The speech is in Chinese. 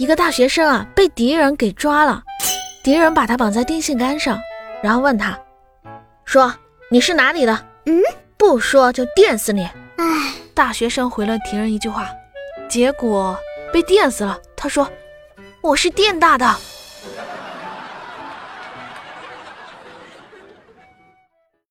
一个大学生啊被敌人给抓了，敌人把他绑在电线杆上，然后问他，说你是哪里的？嗯，不说就电死你。唉，大学生回了敌人一句话，结果被电死了。他说我是电大的。